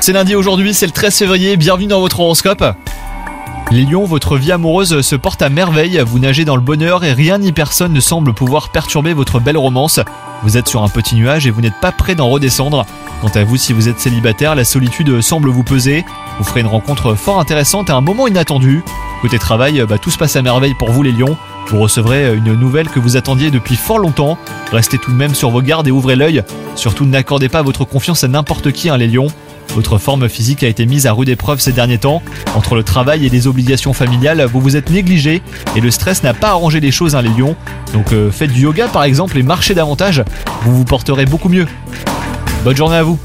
C'est lundi aujourd'hui, c'est le 13 février, bienvenue dans votre horoscope. Les lions, votre vie amoureuse se porte à merveille, vous nagez dans le bonheur et rien ni personne ne semble pouvoir perturber votre belle romance. Vous êtes sur un petit nuage et vous n'êtes pas prêt d'en redescendre. Quant à vous, si vous êtes célibataire, la solitude semble vous peser. Vous ferez une rencontre fort intéressante à un moment inattendu. Côté travail, bah, tout se passe à merveille pour vous les lions. Vous recevrez une nouvelle que vous attendiez depuis fort longtemps. Restez tout de même sur vos gardes et ouvrez l'œil. Surtout n'accordez pas votre confiance à n'importe qui, hein, les lions. Votre forme physique a été mise à rude épreuve ces derniers temps. Entre le travail et les obligations familiales, vous vous êtes négligé et le stress n'a pas arrangé les choses, hein, les lions. Donc euh, faites du yoga par exemple et marchez davantage, vous vous porterez beaucoup mieux. Bonne journée à vous